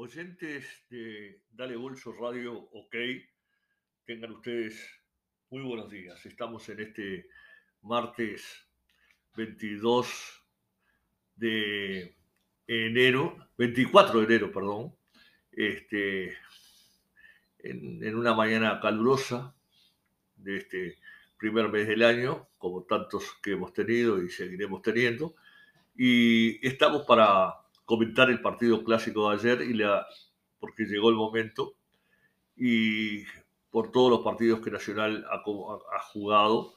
oyentes de Dale Bolso Radio OK, tengan ustedes muy buenos días. Estamos en este martes 22 de enero, 24 de enero, perdón, este, en, en una mañana calurosa de este primer mes del año, como tantos que hemos tenido y seguiremos teniendo, y estamos para comentar el partido clásico de ayer y la, porque llegó el momento y por todos los partidos que Nacional ha, jugado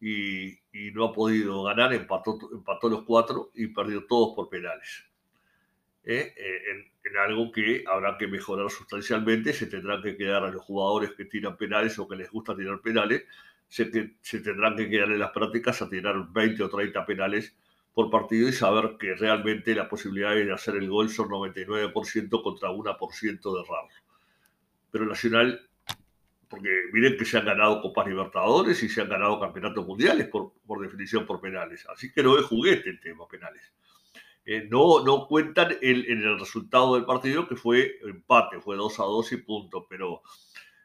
y, no ha podido ganar, empató, empató los cuatro y perdió todos por penales. ¿Eh? En, en, algo que habrá que mejorar sustancialmente, se tendrán que quedar a los jugadores que tiran penales o que les gusta tirar penales, se, se tendrán que quedar en las prácticas a tirar 20 o 30 penales por partido y saber que realmente la posibilidad de hacer el gol son 99% contra 1% de errarlo. Pero Nacional, porque miren que se han ganado Copas Libertadores y se han ganado campeonatos mundiales por, por definición por penales. Así que no es juguete el tema penales. Eh, no, no cuentan el, en el resultado del partido que fue empate, fue 2 a 2 y punto, pero,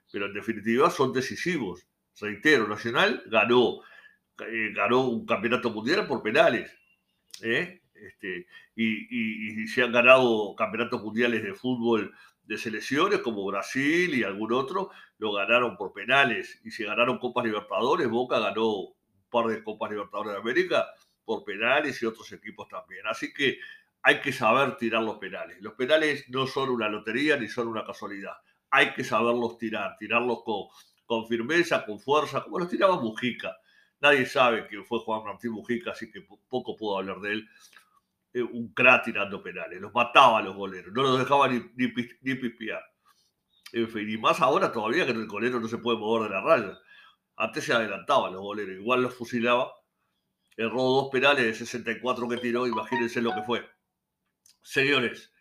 pero en definitiva son decisivos. Reitero, Nacional ganó, eh, ganó un campeonato mundial por penales ¿eh? Este, y, y, se han ganado campeonatos mundiales de fútbol de selecciones como Brasil y algún otro, lo ganaron por penales y se ganaron Copas Libertadores, Boca ganó un par de Copas Libertadores de América por penales y otros equipos también. Así que hay que saber tirar los penales. Los penales no son una lotería ni son una casualidad. Hay que saberlos tirar, tirarlos con, con firmeza, con fuerza, como los tiraba Mujica. Nadie sabe que fue Juan Martín Mujica, así que poco puedo hablar de él. Eh, un crack tirando penales, los mataba a los goleros, no los dejaba ni, ni, ni. En fin, y más ahora todavía que el golero no se puede mover de la raya. Antes se adelantaban los goleros, igual los fusilaba. Erró dos penales de 64 que tiró, imagínense lo que fue. Señores,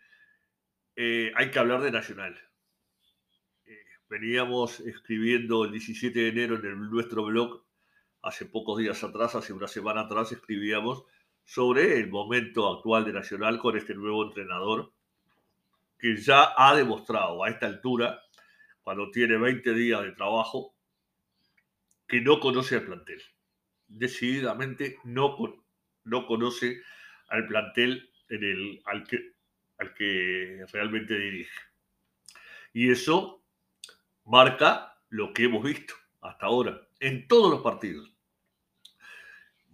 eh, hay que hablar de Nacional. Eh, veníamos escribiendo el 17 de enero en nuestro blog hace pocos días atrás, hace una semana atrás, escribíamos sobre el momento actual de Nacional con este nuevo entrenador que ya ha demostrado a esta altura, cuando tiene 20 días de trabajo, que no conoce al plantel. Decididamente no, no conoce al plantel en el, al, que, al que realmente dirige. Y eso marca lo que hemos visto hasta ahora en todos los partidos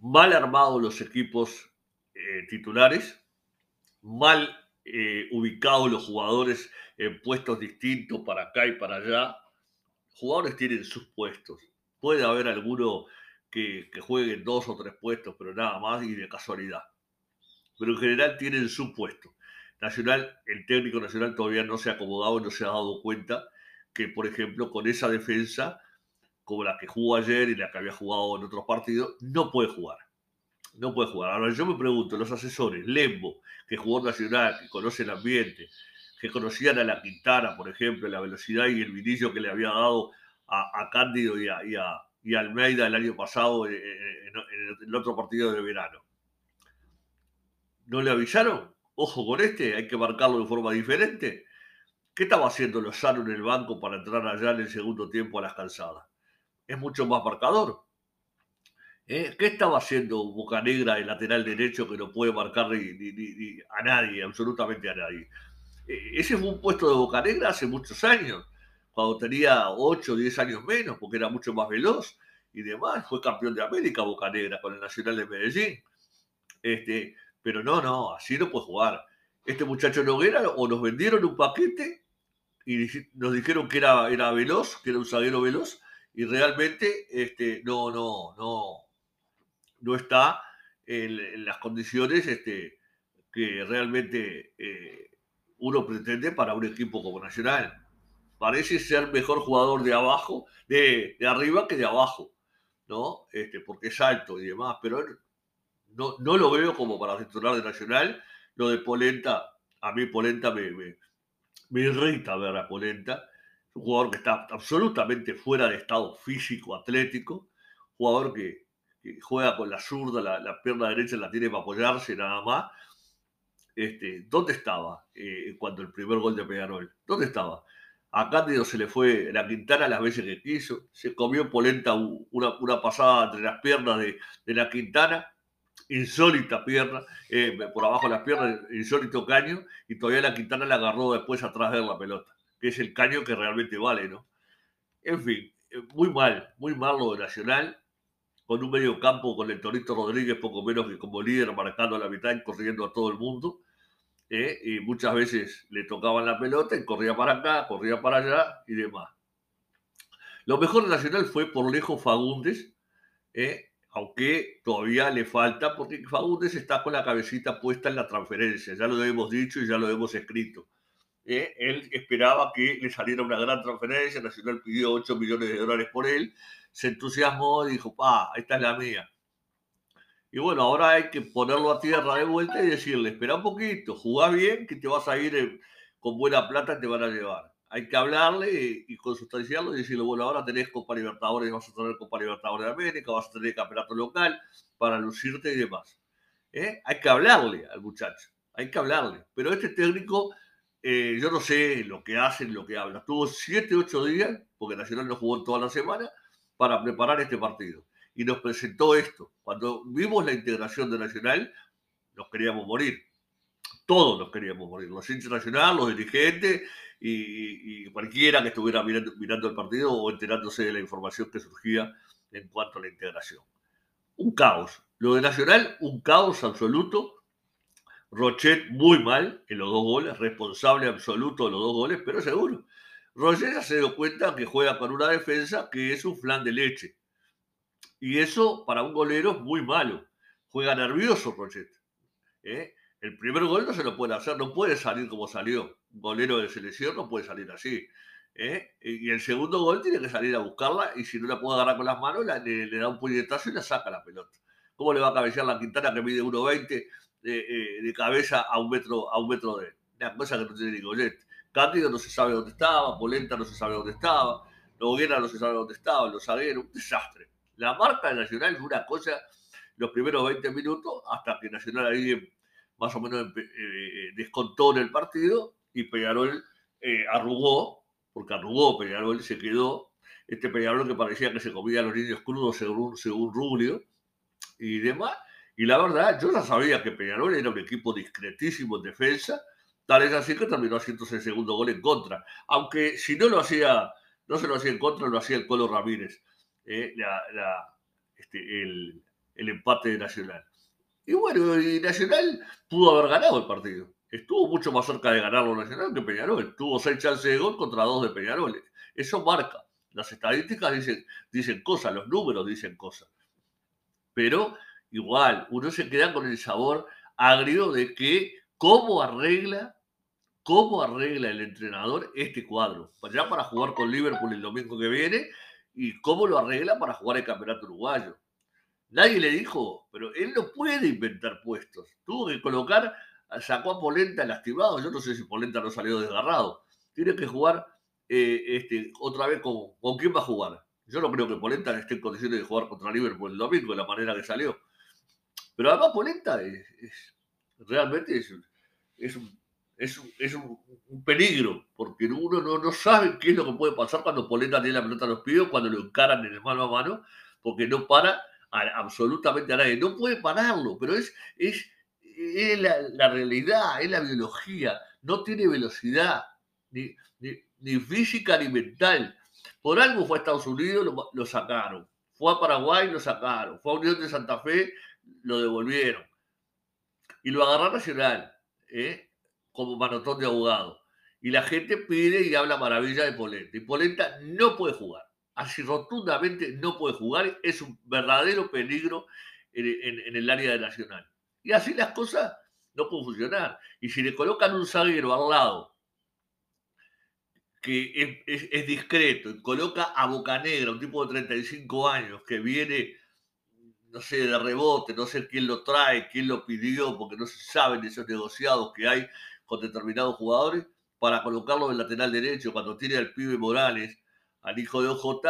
mal armados los equipos eh, titulares, mal eh, ubicados los jugadores en puestos distintos para acá y para allá. Jugadores tienen sus puestos. Puede haber alguno que, juegue dos o tres puestos, pero nada más y de casualidad. Pero en general tienen su puesto. Nacional, el técnico nacional todavía no se ha acomodado no se ha dado cuenta que, por ejemplo, con esa defensa como la que jugó ayer y la que había jugado en otros partidos, no puede jugar. No puede jugar. Ahora yo me pregunto, los asesores, Lembo, que jugó Nacional, que conoce el ambiente, que conocían a la Quintana, por ejemplo, la velocidad y el vinillo que le había dado a, Cándido y a, y, a, y a, Almeida el año pasado en, en, en el otro partido de verano. ¿No le avisaron? Ojo con este, hay que marcarlo de forma diferente. ¿Qué estaba haciendo Lozano en el banco para entrar allá en el segundo tiempo a las calzadas? Es mucho más marcador. ¿Eh? ¿Qué estaba haciendo Bocanegra, el lateral derecho, que no puede marcar ni, ni, ni, a nadie, absolutamente a nadie? Eh, ese fue un puesto de Bocanegra hace muchos años, cuando tenía 8 o 10 años menos, porque era mucho más veloz y demás. Fue campeón de América Bocanegra con el Nacional de Medellín. Este, pero no, no, así no puede jugar. Este muchacho Noguera o nos vendieron un paquete y nos dijeron que era, era veloz, que era un zaguero veloz, y realmente este, no, no, no, no está en, en las condiciones este, que realmente eh, uno pretende para un equipo como Nacional. Parece ser mejor jugador de abajo, de, de arriba que de abajo, ¿no? Este, porque es alto y demás, pero no, no lo veo como para titular de Nacional. Lo de Polenta, a mí Polenta me, me, me irrita ver a Polenta un jugador que está absolutamente fuera de estado físico, atlético, jugador que, juega con la zurda, la, pierna derecha la tiene para apoyarse nada más. este, ¿dónde estaba eh, cuando el primer gol de Peñarol? ¿Dónde estaba? A Cándido se le fue la Quintana las veces que quiso, se comió polenta una, pasada entre las piernas de, de la Quintana, insólita pierna, eh, por abajo de las piernas, insólito caño, y todavía la Quintana la agarró después atrás de la pelota, que es el caño que realmente vale, ¿no? En fin, eh, muy mal, muy mal lo de Nacional, con un medio campo con el Torito Rodríguez poco menos que como líder marcando la mitad y corriendo a todo el mundo. ¿eh? y muchas veces le tocaban la pelota y corría para acá, corría para allá y demás. Lo mejor de Nacional fue por lejos Fagundes, ¿eh? aunque todavía le falta, porque Fagundes está con la cabecita puesta en la transferencia, ya lo hemos dicho y ya lo hemos escrito. ¿Eh? Él esperaba que le saliera una gran transferencia, Nacional pidió 8 millones de dólares por él, se entusiasmó y dijo, pa, esta es la mía. Y bueno, ahora hay que ponerlo a tierra de vuelta y decirle, espera un poquito, jugá bien, que te vas a ir eh, con buena plata y te van a llevar. Hay que hablarle y, consustanciarlo y decirle, bueno, ahora tenés Copa Libertadores, vas a tener Copa Libertadores de América, vas a tener campeonato local para lucirte y demás. ¿Eh? Hay que hablarle al muchacho, hay que hablarle. Pero este técnico, eh, yo no sé lo que hace, lo que habla. Tuvo 7, 8 días, porque Nacional no jugó toda la semana, para preparar este partido y nos presentó esto. Cuando vimos la integración de Nacional, nos queríamos morir. Todos nos queríamos morir. Los hinchas nacionales, los dirigentes y, cualquiera que estuviera mirando, mirando el partido o enterándose de la información que surgía en cuanto a la integración. Un caos. Lo de Nacional, un caos absoluto. Rochet muy mal en los dos goles, responsable absoluto de los dos goles, pero seguro. Rochet ya se dio cuenta que juega con una defensa que es un flan de leche. Y eso para un golero es muy malo. Juega nervioso Rochet. ¿eh? El primer gol no se lo puede hacer, no puede salir como salió. Un golero de selección no puede salir así. ¿eh? Y el segundo gol tiene que salir a buscarla y si no la puede agarrar con las manos, le, da un puñetazo y la saca la pelota. ¿Cómo le va a cabecear la Quintana que mide 1,20 eh, de cabeza a un metro, a un metro de él? Una cosa que no tiene ni. Cándido no se sabe dónde estaba, Polenta no se sabe dónde estaba, Noguera no se sabe dónde estaba, los zagueros, un desastre. La marca de Nacional fue una cosa los primeros 20 minutos hasta que Nacional ahí más o menos eh, eh, descontó en el partido y Peñarol arrugó, porque arrugó Peñarol, se quedó este Peñarol que parecía que se comía a los niños crudos según, según Rubio y demás. Y la verdad, yo ya sabía que Peñarol era un equipo discretísimo en defensa, tal es así que terminó haciendo el segundo gol en contra. Aunque si no lo hacía, no se lo hacía en contra, lo hacía el Colo Ramírez. Eh, este, el, empate de Nacional. Y bueno, Nacional pudo haber ganado el partido. Estuvo mucho más cerca de ganarlo Nacional que Peñarol. Tuvo seis chances de gol contra dos de Peñarol. Eso marca. Las estadísticas dicen, dicen cosas, los números dicen cosas. Pero igual, uno se queda con el sabor agrio de que cómo arregla, cómo arregla el entrenador este cuadro. Ya para jugar con Liverpool el domingo que viene y cómo lo arregla para jugar el campeonato uruguayo. Nadie le dijo, pero él no puede inventar puestos. Tuvo que colocar, sacó a Polenta lastimado. Yo no sé si Polenta no salió desgarrado. Tiene que jugar eh, este, otra vez con, con quién va a jugar. Yo no creo que Polenta esté en condiciones de jugar contra Liverpool el domingo de la manera que salió. Pero además Polenta es, realmente es, es un es, un, peligro, porque uno no, no, sabe qué es lo que puede pasar cuando Polenta tiene la pelota a los pies, cuando lo encaran en el mano a mano, porque no para absolutamente a nadie. No puede pararlo, pero es, es, la, realidad, es la biología. No tiene velocidad, ni, ni, física ni mental. Por algo fue a Estados Unidos, lo, lo sacaron. Fue a Paraguay, lo sacaron. Fue a Unión de Santa Fe, lo devolvieron. Y lo agarró Nacional. ¿eh? como manotón de abogado. Y la gente pide y habla maravilla de Polenta. Y Polenta no puede jugar. Así rotundamente no puede jugar. Es un verdadero peligro en, el área de Nacional. Y así las cosas no pueden funcionar. Y si le colocan un zaguero al lado que es, discreto y coloca a Boca Negra, un tipo de 35 años que viene, no sé, de rebote, no sé quién lo trae, quién lo pidió, porque no se saben esos negociados que hay con determinados jugadores para colocarlo en lateral derecho cuando tiene al pibe Morales, al hijo de OJ,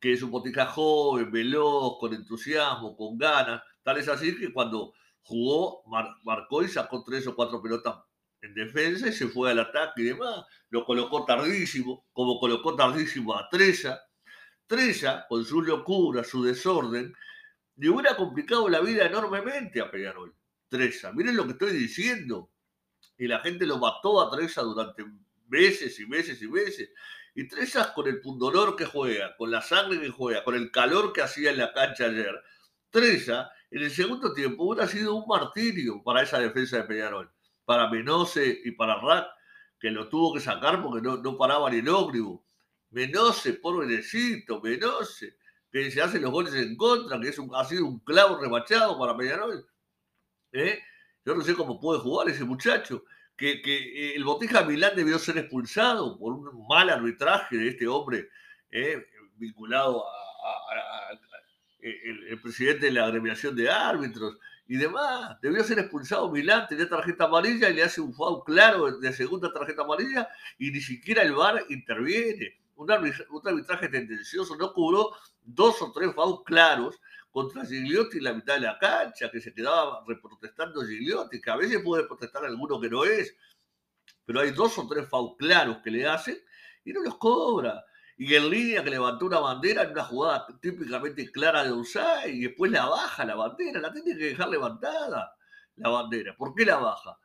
que es un botija joven, veloz, con entusiasmo, con ganas. Tal es así que cuando jugó, marcó y sacó tres o cuatro pelotas en defensa y se fue al ataque y demás. Lo colocó tardísimo, como colocó tardísimo a Treza. Treza, con su locura, su desorden, le hubiera complicado la vida enormemente a Peñarol. Treza, miren lo que estoy diciendo. Y la gente lo mató a Treza durante meses y meses y meses. Y Treza con el pundolor que juega, con la sangre que juega, con el calor que hacía en la cancha ayer. Treza, en el segundo tiempo, hubiera sido un martirio para esa defensa de Peñarol para Menose y para Rack, que lo tuvo que sacar porque no, no paraba ni el ómnibus. Menose, pobrecito, Menose, que se hace los goles en contra, que es un, ha sido un clavo remachado para Peñarol. ¿Eh? Yo no sé cómo puede jugar ese muchacho. Que, que eh, el Botija Milán debió ser expulsado por un mal arbitraje de este hombre ¿eh? vinculado a, el, el, presidente de la agremiación de árbitros y demás. Debió ser expulsado Milán, tenía tarjeta amarilla y le hace un foul claro de segunda tarjeta amarilla y ni siquiera el VAR interviene. Un, arbitraje tendencioso no cobró dos o tres fouls claros contra Gigliotti en la mitad de la cancha, que se quedaba reprotestando Gigliotti, que a veces puede protestar alguno que no es, pero hay dos o tres fouls claros que le hacen y no los cobra y en línea que levantó una bandera en una jugada típicamente clara de Usai y después la baja la bandera, la tiene que dejar levantada la bandera. ¿Por qué la baja?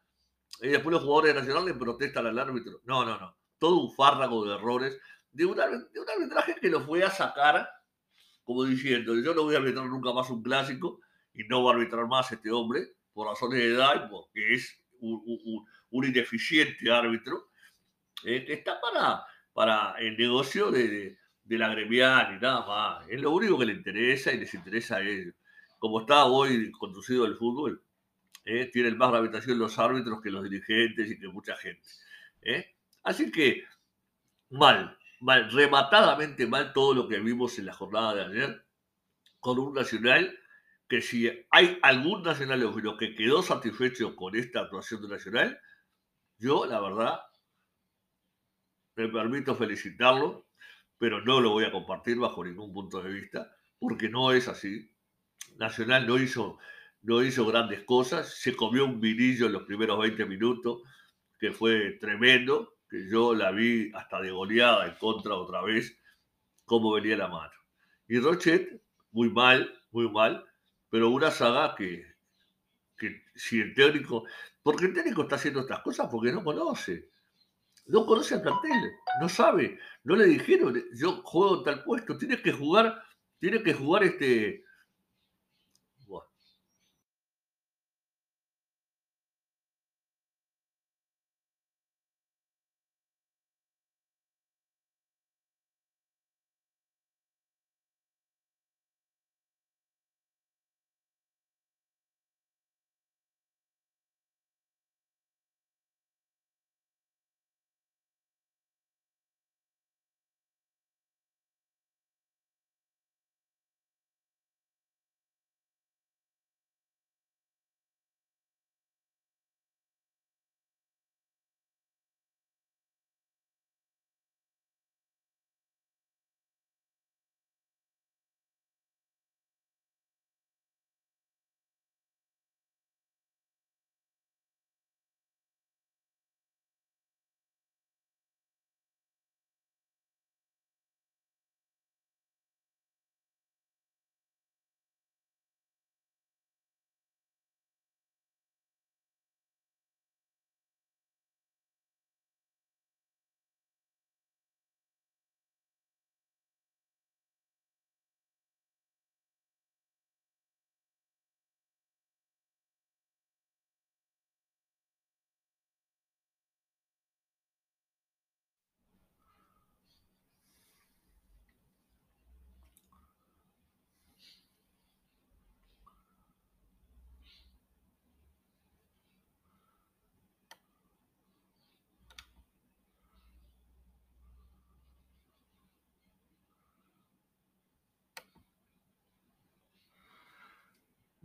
Y después los jugadores nacionales protestan al árbitro. No, no, no. Todo un fárrago de errores de un, de un arbitraje que lo fue a sacar como diciendo, yo no voy a arbitrar nunca más un clásico y no voy a arbitrar más este hombre por razones de edad porque es un, un, un ineficiente árbitro eh, que está para para el negocio de, de, la gremial y nada más. Es lo único que le interesa y les interesa a ellos. Como está hoy conducido el fútbol, ¿eh? tienen más gravitación los árbitros que los dirigentes y que mucha gente. ¿eh? Así que, mal, mal, rematadamente mal todo lo que vimos en la jornada de ayer, con un Nacional que si hay algún nacional que quedó satisfecho con esta actuación de Nacional, yo, la verdad, me permito felicitarlo, pero no lo voy a compartir bajo ningún punto de vista, porque no es así. Nacional no hizo, no hizo grandes cosas, se comió un vinillo en los primeros 20 minutos, que fue tremendo, que yo la vi hasta de goleada en contra otra vez, cómo venía la mano. Y Rochet, muy mal, muy mal, pero una saga que, que si el técnico, porque el técnico está haciendo estas cosas porque no conoce no conoce al plantel, no sabe, no le dijeron, yo juego en tal puesto, tienes que jugar, tiene que jugar este.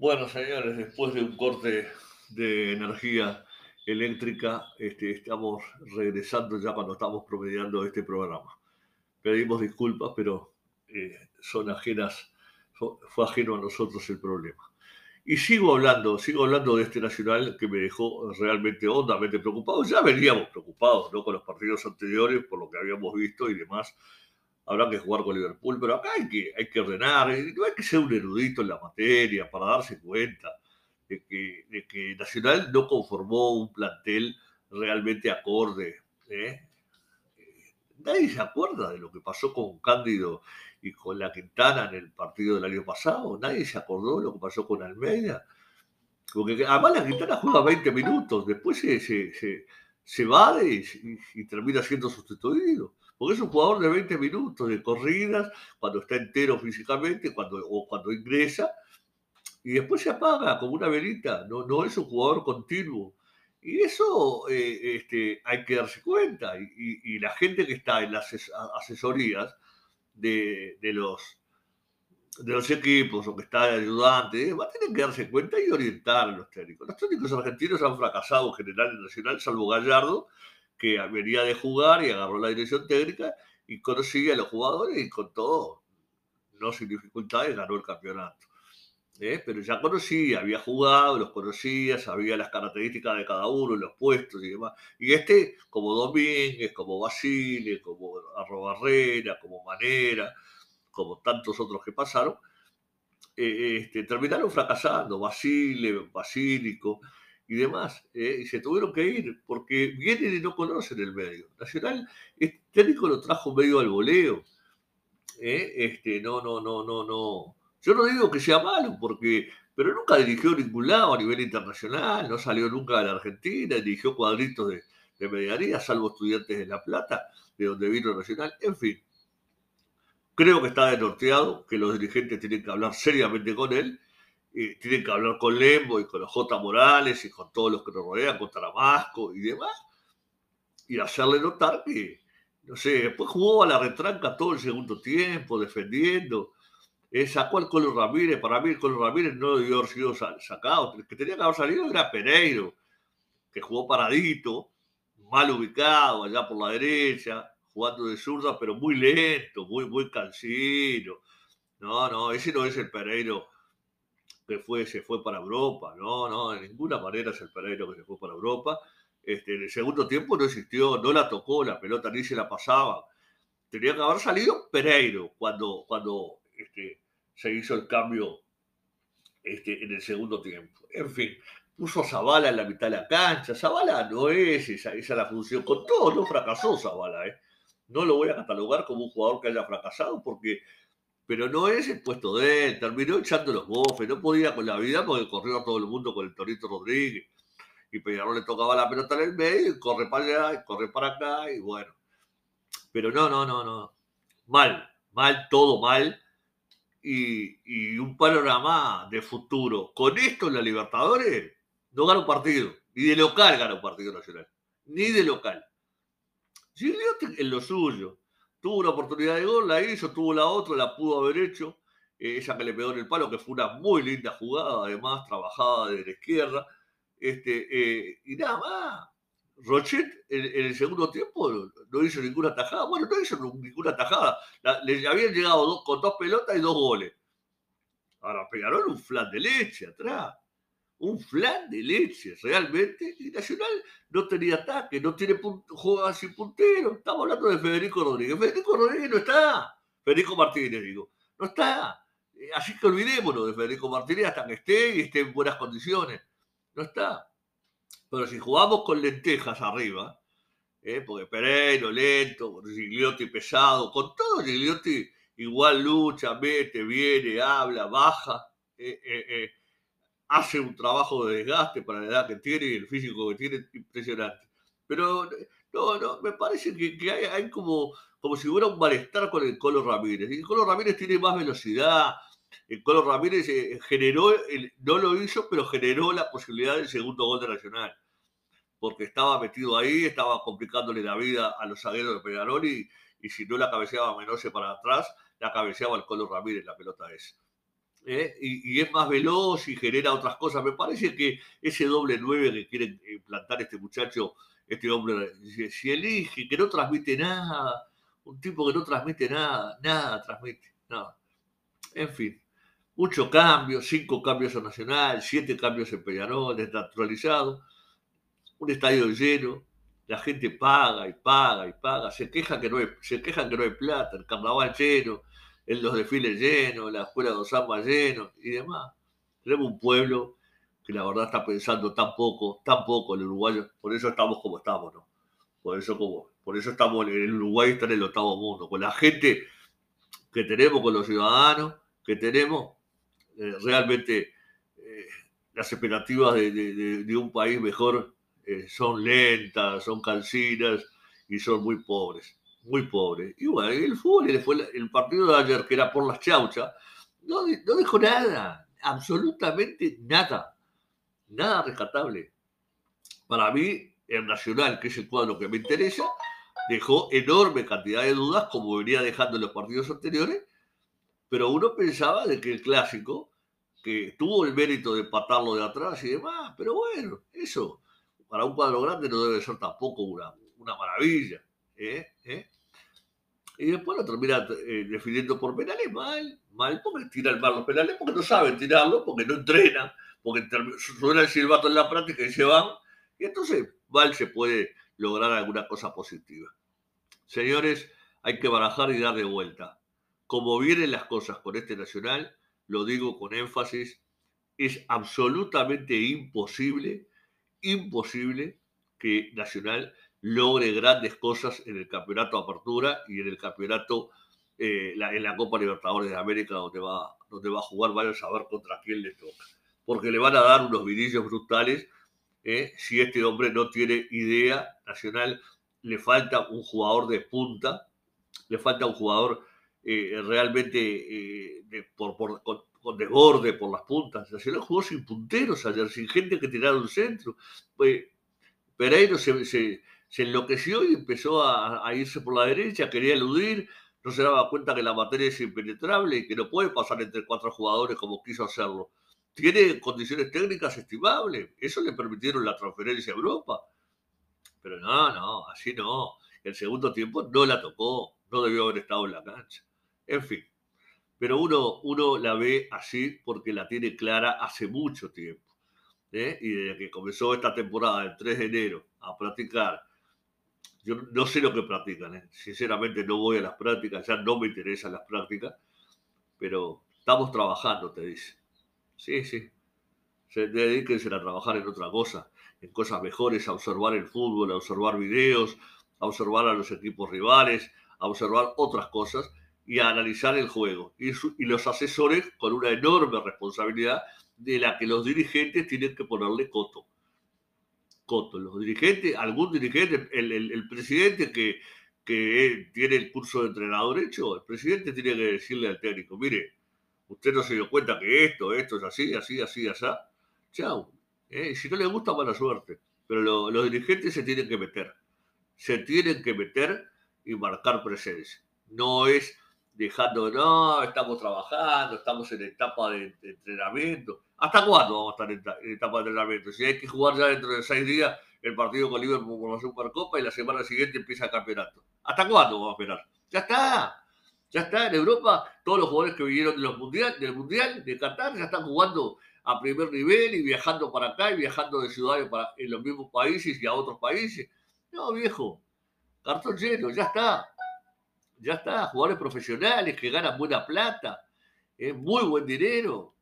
Bueno, señores, después de un corte de energía eléctrica, este, estamos regresando ya cuando estamos promediando este programa. Pedimos disculpas, pero eh, son ajenas, fue ajeno a nosotros el problema. Y sigo hablando, sigo hablando de este Nacional que me dejó realmente hondamente preocupado. Ya veníamos preocupados ¿no? con los partidos anteriores por lo que habíamos visto y demás. Habrá que jugar con Liverpool, pero acá hay que, hay que ordenar. No hay que ser un erudito en la materia para darse cuenta de que, de que Nacional no conformó un plantel realmente acorde. ¿eh? Nadie se acuerda de lo que pasó con Cándido y con la Quintana en el partido del año pasado. Nadie se acordó de lo que pasó con Almeida. Porque además la Quintana juega 20 minutos, después se, se, se, se va y, termina siendo sustituido. Porque es un jugador de 20 minutos, de corridas, cuando está entero físicamente, cuando, o cuando ingresa, y después se apaga como una velita. No, no es un jugador continuo. Y eso eh, este, hay que darse cuenta. Y, y, la gente que está en las asesorías de, de, los, de los equipos o que está de ayudante, va a tener que darse cuenta y orientar a los técnicos. Los técnicos argentinos han fracasado en general en Nacional, salvo Gallardo, que venía de jugar y agarró la dirección técnica y conocía a los jugadores y con todo, no sin dificultades, ganó el campeonato. ¿eh? Pero ya conocía, había jugado, los conocía, sabía las características de cada uno, los puestos y demás. Y este, como Domínguez, como Basile, como Arrobarrera, como Manera, como tantos otros que pasaron, eh, este, terminaron fracasando, Basile, Basílico y demás, ¿eh? y se tuvieron que ir porque vienen y no conocen el medio. Nacional, este técnico lo trajo medio al voleo. Este, no, no, no, no, no yo no digo que sea malo, porque, pero nunca dirigió ningún lado a nivel internacional, no salió nunca de la Argentina, dirigió cuadritos de, de medianía, salvo estudiantes de La Plata, de donde vino Nacional, en fin. Creo que está denorteado, que los dirigentes tienen que hablar seriamente con él, tienen que hablar con Lembo y con los J. Morales y con todos los que nos rodean, con Taramasco y demás, y hacerle notar que, no sé, después jugó a la retranca todo el segundo tiempo, defendiendo, eh, sacó al Colo Ramírez. Para mí, el Colo Ramírez no debió haber sido sacado. El que tenía que haber salido era Pereiro, que jugó paradito, mal ubicado, allá por la derecha, jugando de zurda, pero muy lento, muy, muy cansino. No, no, ese no es el Pereiro que fue, se fue para Europa. No, no, de ninguna manera es el Pereiro que se fue para Europa. Este, en el segundo tiempo no existió, no la tocó la pelota, ni se la pasaba. Tenía que haber salido Pereiro cuando, cuando este, se hizo el cambio este, en el segundo tiempo. En fin, puso Zavala en la mitad de la cancha. Zavala no es esa, esa la función. Con todo, no fracasó Zavala. ¿eh? No lo voy a catalogar como un jugador que haya fracasado, porque, pero no es el puesto de él. Terminó echando los bofes, no podía con la vida porque corrió a todo el mundo con el Torito Rodríguez. Y Peñarol le tocaba la pelota en el medio, y corre para allá, y corre para acá, y bueno. Pero no, no, no, no. Mal, mal, todo mal y, un panorama de futuro. Con esto en la Libertadores no gana un partido, ni de local gana un partido nacional, ni de local. Gigliotti en lo suyo. Tuvo una oportunidad de gol, la hizo, tuvo la otra, la pudo haber hecho. Eh, esa que le pegó en el palo, que fue una muy linda jugada, además, trabajada desde la izquierda. Este, eh, y nada más. Rochet en, el segundo tiempo no hizo ninguna tajada. Bueno, no hizo ninguna tajada. le habían llegado con dos pelotas y dos goles. Ahora pegaron un flan de leche atrás. Un flan de leche, realmente. Y Nacional no tenía ataque, no tiene juega sin puntero. Estamos hablando de Federico Rodríguez. Federico Rodríguez no está. Federico Martínez, digo. No está. Eh, así que olvidémonos de Federico Martínez hasta que esté y esté en buenas condiciones. No está. Pero si jugamos con lentejas arriba, ¿eh? porque Pereiro lento, Gigliotti pesado, con todo Gigliotti igual lucha, mete, viene, habla, baja, eh, hace un trabajo de desgaste para la edad que tiene y el físico que tiene, impresionante. Pero no, no, me parece que, hay, como, como si hubiera un malestar con el Colo Ramírez. Y el Colo Ramírez tiene más velocidad, el Colo Ramírez generó, no lo hizo, pero generó la posibilidad del segundo gol de Nacional porque estaba metido ahí, estaba complicándole la vida a los zagueros de Peñarol y, si no la cabeceaba Menose para atrás, la cabeceaba el Colo Ramírez, la pelota esa. ¿Eh? Y, es más veloz y genera otras cosas. Me parece que ese doble nueve que quiere implantar este muchacho, este hombre, si elige, que no transmite nada, un tipo que no transmite nada, nada transmite, nada. En fin, Muchos cambios, cinco cambios en Nacional, siete cambios en Peñarol, desnaturalizado, un estadio lleno, la gente paga y paga y paga, se quejan que no se quejan que no hay plata, el carnaval lleno, en los desfiles llenos, la escuela de Osama lleno y demás. Tenemos un pueblo que la verdad está pensando tan poco, tan poco el uruguayo, por eso estamos como estamos, ¿no? Por eso, como, por eso estamos en el Uruguay, está en el octavo mundo, con la gente que tenemos, con los ciudadanos que tenemos, eh, realmente eh, las expectativas de, un país mejor eh, son lentas, son cansinas y son muy pobres, muy pobres. Y bueno, el fútbol, el, el partido de ayer, que era por las chauchas, no, no dejó nada, absolutamente nada, nada rescatable. Para mí, el Nacional, que es el cuadro que me interesa, dejó enorme cantidad de dudas, como venía dejando en los partidos anteriores, pero uno pensaba de que el clásico, que tuvo el mérito de patarlo de atrás y demás, pero bueno, eso para un cuadro grande no debe ser tampoco una, una maravilla. ¿eh? ¿Eh? Y después lo termina eh, definiendo por penales mal, mal, porque tiran mal los penales, porque no saben tirarlo, porque no entrenan, porque suena el silbato en la práctica y se van. Y entonces mal se puede lograr alguna cosa positiva. Señores, hay que barajar y dar de vuelta. Como vienen las cosas con este Nacional, lo digo con énfasis, es absolutamente imposible, imposible que Nacional logre grandes cosas en el campeonato Apertura y en el campeonato, eh, en la Copa Libertadores de América, donde va, donde va a jugar, varios a ver contra quién le toca. Porque le van a dar unos vidillos brutales eh, si este hombre no tiene idea nacional. Le falta un jugador de punta, le falta un jugador eh, realmente por, con, desborde por las puntas. Nacional jugó sin punteros ayer, sin gente que tirara un centro. Pues, Pereiro se, se se enloqueció y empezó a, irse por la derecha, quería eludir, no se daba cuenta que la materia es impenetrable y que no puede pasar entre cuatro jugadores como quiso hacerlo. Tiene condiciones técnicas estimables, eso le permitieron la transferencia a Europa. Pero no, no, así no. El segundo tiempo no la tocó, no debió haber estado en la cancha. En fin, pero uno, uno la ve así porque la tiene clara hace mucho tiempo. ¿eh? Y desde que comenzó esta temporada, el 3 de enero, a practicar yo no sé lo que practican, ¿eh? sinceramente no voy a las prácticas, ya no me interesan las prácticas, pero estamos trabajando, te dice. Sí, sí. Se dedíquense a trabajar en otra cosa, en cosas mejores, a observar el fútbol, a observar videos, a observar a los equipos rivales, a observar otras cosas y a analizar el juego. Y, y los asesores con una enorme responsabilidad de la que los dirigentes tienen que ponerle coto Coto. Los dirigentes, algún dirigente, el, presidente que, que, tiene el curso de entrenador hecho, el presidente tiene que decirle al técnico, mire, usted no se dio cuenta que esto, esto es así, así, así, así. Chao. ¿eh? Si no le gusta, mala suerte. Pero los dirigentes se tienen que meter. Se tienen que meter y marcar presencia. No es dejando, no, estamos trabajando, estamos en etapa de entrenamiento. ¿Hasta cuándo vamos a estar en, etapa de entrenamiento? Si hay que jugar ya dentro de seis días el partido con Liverpool por la Supercopa y la semana siguiente empieza el campeonato. ¿Hasta cuándo vamos a esperar? Ya está. Ya está. En Europa, todos los jugadores que vinieron de los mundial, del Mundial de Qatar ya están jugando a primer nivel y viajando para acá y viajando de ciudades para, en los mismos países y a otros países. No, viejo. Cartón lleno, ya está. Ya está. Jugadores profesionales que ganan buena plata, eh, muy buen dinero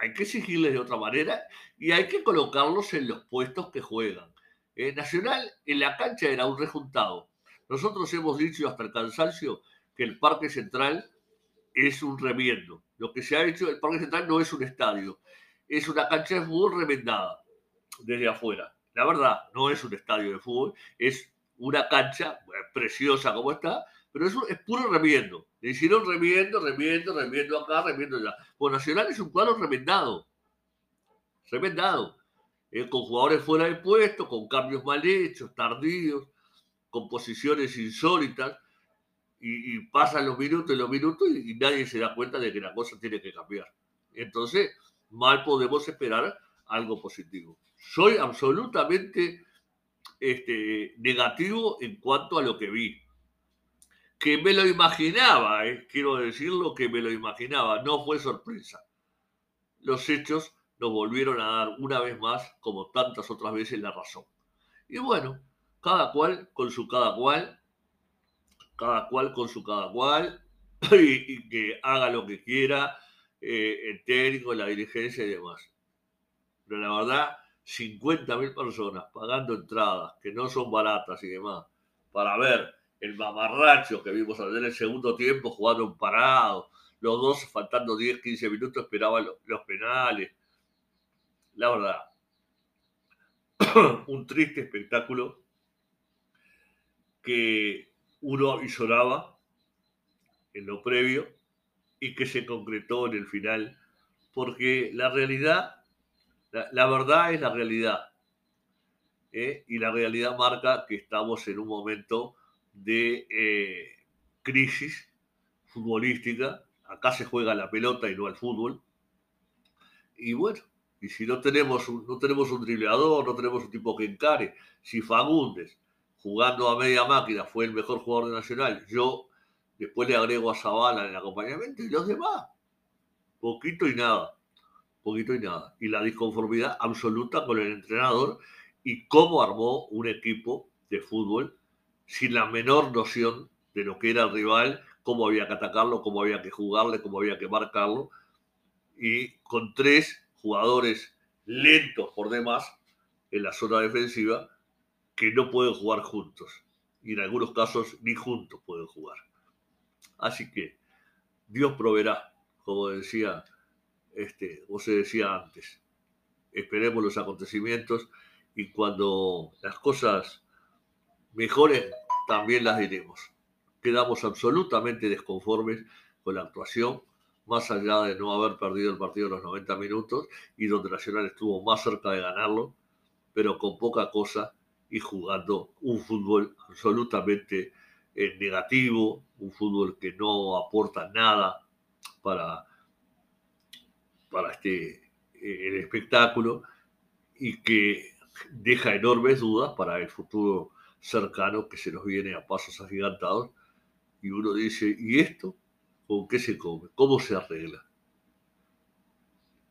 hay que exigirles de otra manera y hay que colocarlos en los puestos que juegan. Eh, Nacional en la cancha era un rejuntado. Nosotros hemos dicho hasta el cansancio que el Parque Central es un remiendo. Lo que se ha hecho, el Parque Central no es un estadio, es una cancha de fútbol remendada desde afuera. La verdad, no es un estadio de fútbol, es una cancha eh, preciosa como está, pero eso es puro remiendo. Le hicieron remiendo, remiendo, remiendo acá, remiendo allá. Pues Nacional es un cuadro remendado. Remendado. Eh, con jugadores fuera de puesto, con cambios mal hechos, tardíos, con posiciones insólitas. Y, pasan los minutos y los minutos y, nadie se da cuenta de que la cosa tiene que cambiar. Entonces, mal podemos esperar algo positivo. Soy absolutamente este, negativo en cuanto a lo que vi que me lo imaginaba, eh, quiero decirlo que me lo imaginaba, no fue sorpresa. los hechos nos volvieron a dar una vez más, como tantas otras veces, la razón. Y bueno, cada cual con su cada cual, cada cual con su cada cual, y, que haga lo que quiera eh, el técnico, la dirigencia y demás. Pero la verdad, 50.000 personas pagando entradas que no son baratas y demás, para ver el mamarracho que vimos en el segundo tiempo jugando un parado, los dos faltando 10, 15 minutos esperaban los penales, la verdad. un triste espectáculo que uno lloraba en lo previo y que se concretó en el final, porque la realidad, la, verdad es la realidad. ¿eh? Y la realidad marca que estamos en un momento de eh, crisis futbolística. Acá se juega la pelota y no el fútbol. Y bueno, y si no tenemos un, no tenemos un dribleador, no tenemos un tipo que encare, si Fagundes jugando a media máquina fue el mejor jugador de Nacional, yo después le agrego a Zavala en el acompañamiento y los demás, poquito y nada, poquito y nada. Y la disconformidad absoluta con el entrenador y cómo armó un equipo de fútbol sin la menor noción de lo que era el rival, cómo había que atacarlo, cómo había que jugarle, cómo había que marcarlo, y con tres jugadores lentos por demás en la zona defensiva que no pueden jugar juntos. Y en algunos casos ni juntos pueden jugar. Así que Dios proveerá, como decía, este, o se decía antes. Esperemos los acontecimientos y cuando las cosas mejoren, también las diremos. Quedamos absolutamente desconformes con la actuación más allá de no haber perdido el partido en los 90 minutos y donde Nacional estuvo más cerca de ganarlo, pero con poca cosa y jugando un fútbol absolutamente eh, negativo, un fútbol que no aporta nada para, para este, eh, el espectáculo y que deja enormes dudas para el futuro cercano que se nos viene a pasos agigantados. Y uno dice, ¿y esto? con qué se come, cómo se arregla.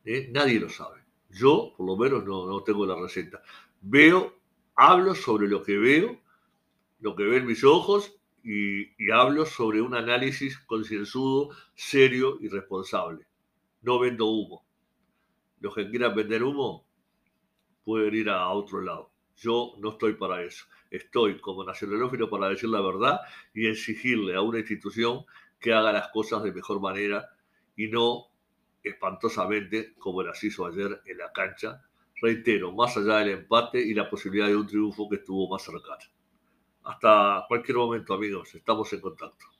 ¿Eh? Nadie lo sabe. Yo, por lo menos, no, tengo la receta. Veo, hablo sobre lo que veo, lo que ven mis ojos y, y hablo sobre un análisis concienzudo, serio y responsable. No vendo humo. Los que quieran vender humo pueden ir a otro lado. Yo no estoy para eso. Estoy como nacionalófilo para decir la verdad y exigirle a una institución que haga las cosas de mejor manera y no espantosamente como las hizo ayer en la cancha. Reitero, más allá del empate y la posibilidad de un triunfo que estuvo más cercano. Hasta cualquier momento, amigos, estamos en contacto.